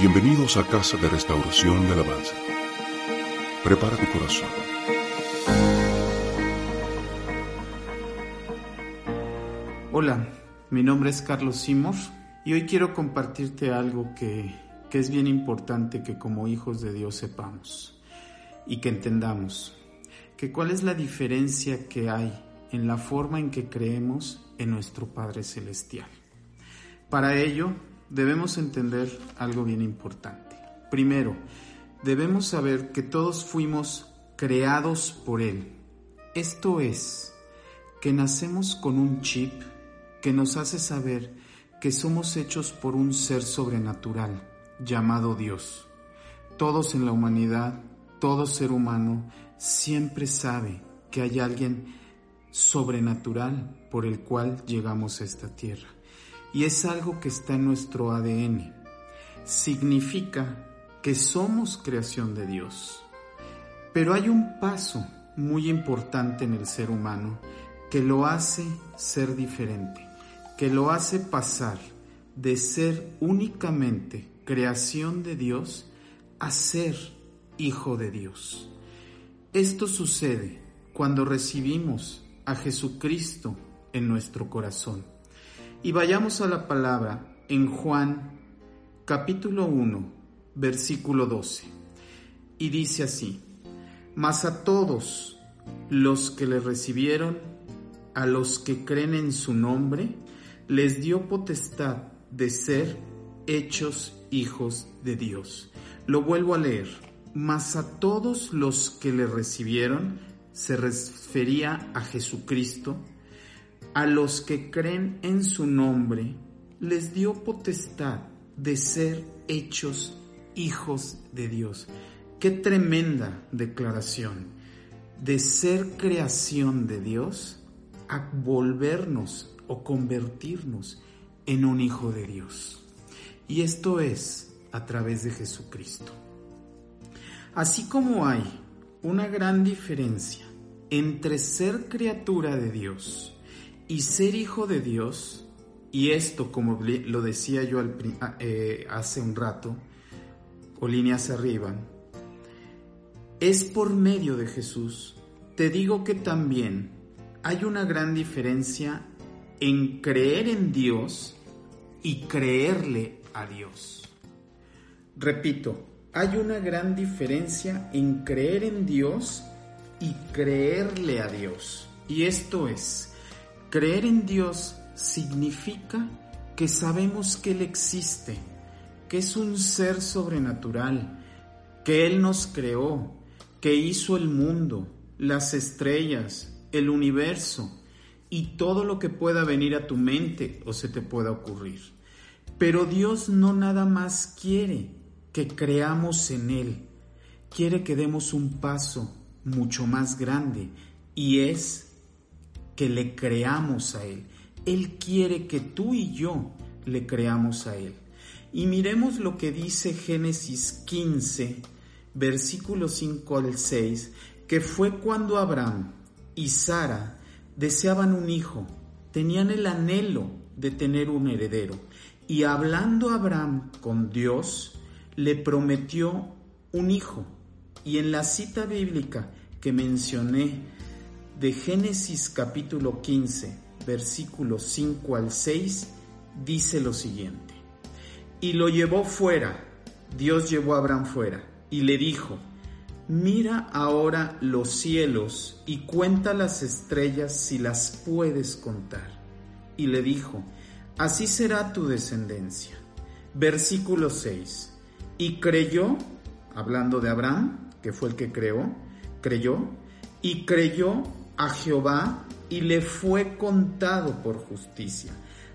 Bienvenidos a Casa de Restauración y Alabanza. Prepara tu corazón. Hola, mi nombre es Carlos Simor y hoy quiero compartirte algo que, que es bien importante que como hijos de Dios sepamos y que entendamos. Que cuál es la diferencia que hay en la forma en que creemos en nuestro Padre Celestial. Para ello, debemos entender algo bien importante. Primero, debemos saber que todos fuimos creados por Él. Esto es, que nacemos con un chip que nos hace saber que somos hechos por un ser sobrenatural llamado Dios. Todos en la humanidad, todo ser humano, siempre sabe que hay alguien sobrenatural por el cual llegamos a esta tierra. Y es algo que está en nuestro ADN. Significa que somos creación de Dios. Pero hay un paso muy importante en el ser humano que lo hace ser diferente, que lo hace pasar de ser únicamente creación de Dios a ser hijo de Dios. Esto sucede cuando recibimos a Jesucristo en nuestro corazón. Y vayamos a la palabra en Juan capítulo 1, versículo 12. Y dice así, mas a todos los que le recibieron, a los que creen en su nombre, les dio potestad de ser hechos hijos de Dios. Lo vuelvo a leer, mas a todos los que le recibieron, se refería a Jesucristo, a los que creen en su nombre, les dio potestad de ser hechos hijos de Dios. Qué tremenda declaración de ser creación de Dios a volvernos o convertirnos en un hijo de Dios. Y esto es a través de Jesucristo. Así como hay una gran diferencia entre ser criatura de Dios y ser hijo de Dios, y esto como lo decía yo eh, hace un rato, o líneas arriba, es por medio de Jesús. Te digo que también hay una gran diferencia en creer en Dios y creerle a Dios. Repito, hay una gran diferencia en creer en Dios y creerle a Dios. Y esto es, creer en Dios significa que sabemos que Él existe, que es un ser sobrenatural, que Él nos creó, que hizo el mundo, las estrellas, el universo y todo lo que pueda venir a tu mente o se te pueda ocurrir. Pero Dios no nada más quiere que creamos en Él. Quiere que demos un paso mucho más grande y es que le creamos a Él. Él quiere que tú y yo le creamos a Él. Y miremos lo que dice Génesis 15, versículo 5 al 6, que fue cuando Abraham y Sara deseaban un hijo, tenían el anhelo de tener un heredero. Y hablando Abraham con Dios, le prometió un hijo. Y en la cita bíblica que mencioné de Génesis capítulo 15, versículos 5 al 6, dice lo siguiente. Y lo llevó fuera, Dios llevó a Abraham fuera, y le dijo, mira ahora los cielos y cuenta las estrellas si las puedes contar. Y le dijo, así será tu descendencia. Versículo 6. Y creyó, hablando de Abraham, que fue el que creó, creyó, y creyó a Jehová y le fue contado por justicia.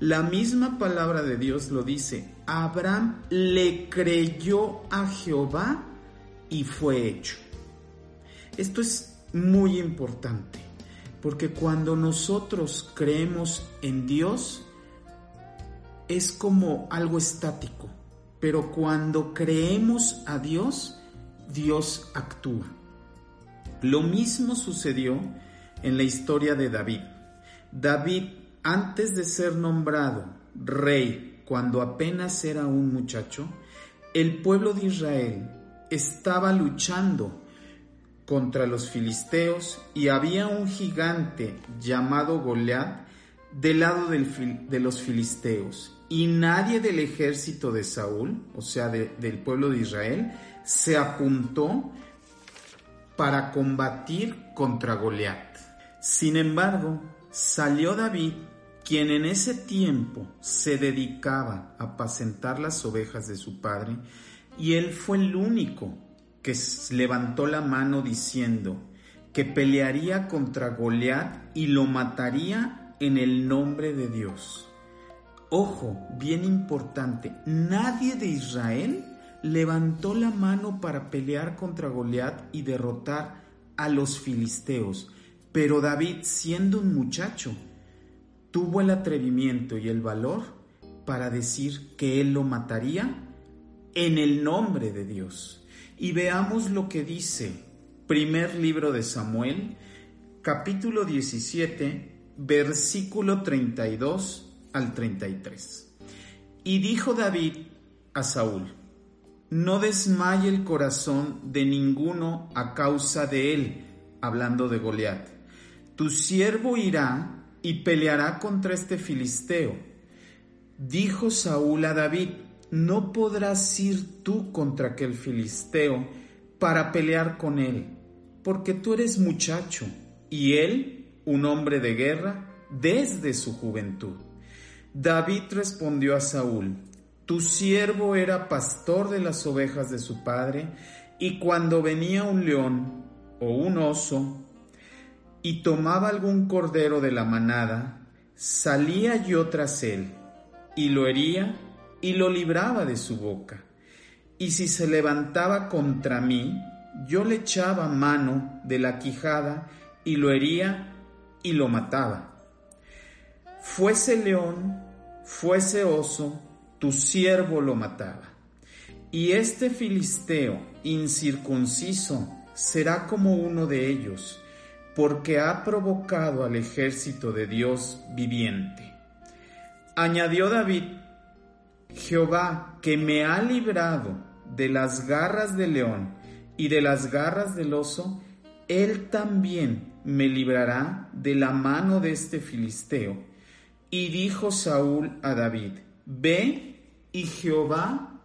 La misma palabra de Dios lo dice, Abraham le creyó a Jehová y fue hecho. Esto es muy importante, porque cuando nosotros creemos en Dios, es como algo estático pero cuando creemos a Dios, Dios actúa. Lo mismo sucedió en la historia de David. David, antes de ser nombrado rey, cuando apenas era un muchacho, el pueblo de Israel estaba luchando contra los filisteos y había un gigante llamado Goliat del lado de los filisteos. Y nadie del ejército de Saúl, o sea, del pueblo de Israel, se apuntó para combatir contra Goliat. Sin embargo, salió David, quien en ese tiempo se dedicaba a apacentar las ovejas de su padre, y él fue el único que levantó la mano diciendo que pelearía contra Goliat y lo mataría en el nombre de Dios. Ojo, bien importante, nadie de Israel levantó la mano para pelear contra Goliat y derrotar a los filisteos, pero David, siendo un muchacho, tuvo el atrevimiento y el valor para decir que él lo mataría en el nombre de Dios. Y veamos lo que dice primer libro de Samuel, capítulo 17, versículo 32 al 33. Y dijo David a Saúl, no desmaye el corazón de ninguno a causa de él, hablando de Goliat. Tu siervo irá y peleará contra este filisteo. Dijo Saúl a David, no podrás ir tú contra aquel filisteo para pelear con él, porque tú eres muchacho y él un hombre de guerra desde su juventud. David respondió a Saúl, tu siervo era pastor de las ovejas de su padre, y cuando venía un león o un oso y tomaba algún cordero de la manada, salía yo tras él, y lo hería y lo libraba de su boca. Y si se levantaba contra mí, yo le echaba mano de la quijada y lo hería y lo mataba. Fuese león, fuese oso, tu siervo lo mataba. Y este filisteo incircunciso será como uno de ellos, porque ha provocado al ejército de Dios viviente. Añadió David, Jehová, que me ha librado de las garras del león y de las garras del oso, él también me librará de la mano de este filisteo. Y dijo Saúl a David, Ve y Jehová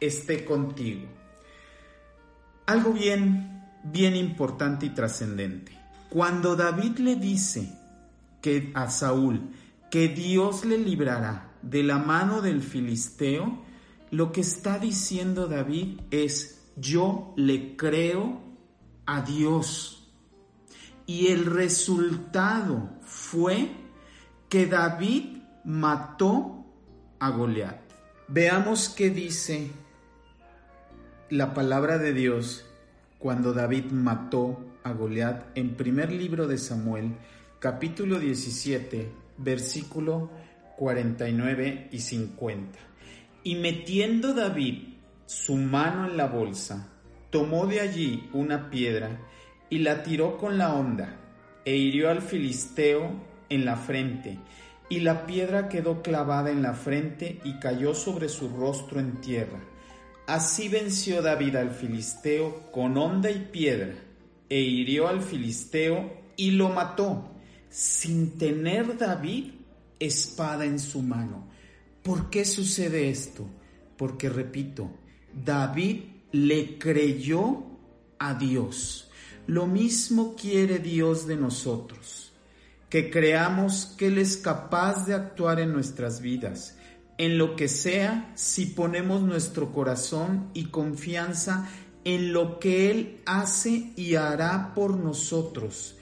esté contigo. Algo bien, bien importante y trascendente. Cuando David le dice que a Saúl que Dios le librará de la mano del filisteo, lo que está diciendo David es, yo le creo a Dios. Y el resultado fue que David mató a Goliat. Veamos qué dice la palabra de Dios cuando David mató a Goliat en primer libro de Samuel, capítulo 17, versículo 49 y 50. Y metiendo David su mano en la bolsa, tomó de allí una piedra y la tiró con la honda, e hirió al filisteo en la frente, y la piedra quedó clavada en la frente y cayó sobre su rostro en tierra. Así venció David al filisteo con honda y piedra, e hirió al filisteo y lo mató, sin tener David espada en su mano. ¿Por qué sucede esto? Porque, repito, David le creyó a Dios. Lo mismo quiere Dios de nosotros que creamos que Él es capaz de actuar en nuestras vidas, en lo que sea, si ponemos nuestro corazón y confianza en lo que Él hace y hará por nosotros.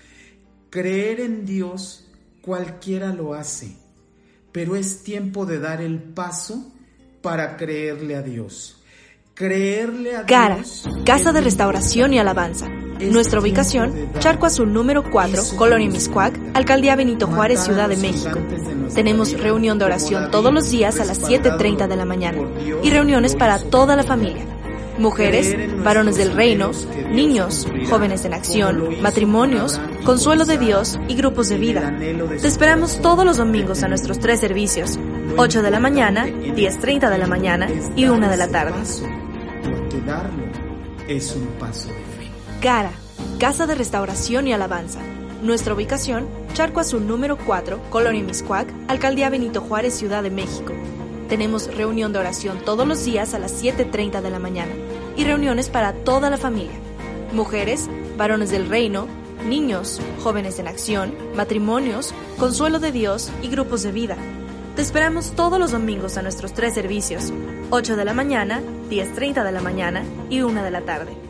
Creer en Dios cualquiera lo hace, pero es tiempo de dar el paso para creerle a Dios. Creerle a Cara, Casa de Restauración y Alabanza nuestra ubicación, Charco Azul número 4, Colonia Miscuac, Alcaldía Benito Juárez, Ciudad de México. Tenemos reunión de oración todos los días a las 7.30 de la mañana y reuniones para toda la familia. mujeres, varones del reino, niños, jóvenes en acción, matrimonios, consuelo de Dios y grupos de vida. Te esperamos todos los domingos a nuestros tres servicios, 8 de la mañana, 10.30 de la mañana y 1 de la tarde. Porque darlo es un paso. Cara, Casa de Restauración y Alabanza. Nuestra ubicación, Charco Azul número 4, Colonia Miscuac, Alcaldía Benito Juárez, Ciudad de México. Tenemos reunión de oración todos los días a las 7.30 de la mañana y reuniones para toda la familia. Mujeres, varones del reino, niños, jóvenes en acción, matrimonios, consuelo de Dios y grupos de vida. Te esperamos todos los domingos a nuestros tres servicios, 8 de la mañana, 10.30 de la mañana y 1 de la tarde.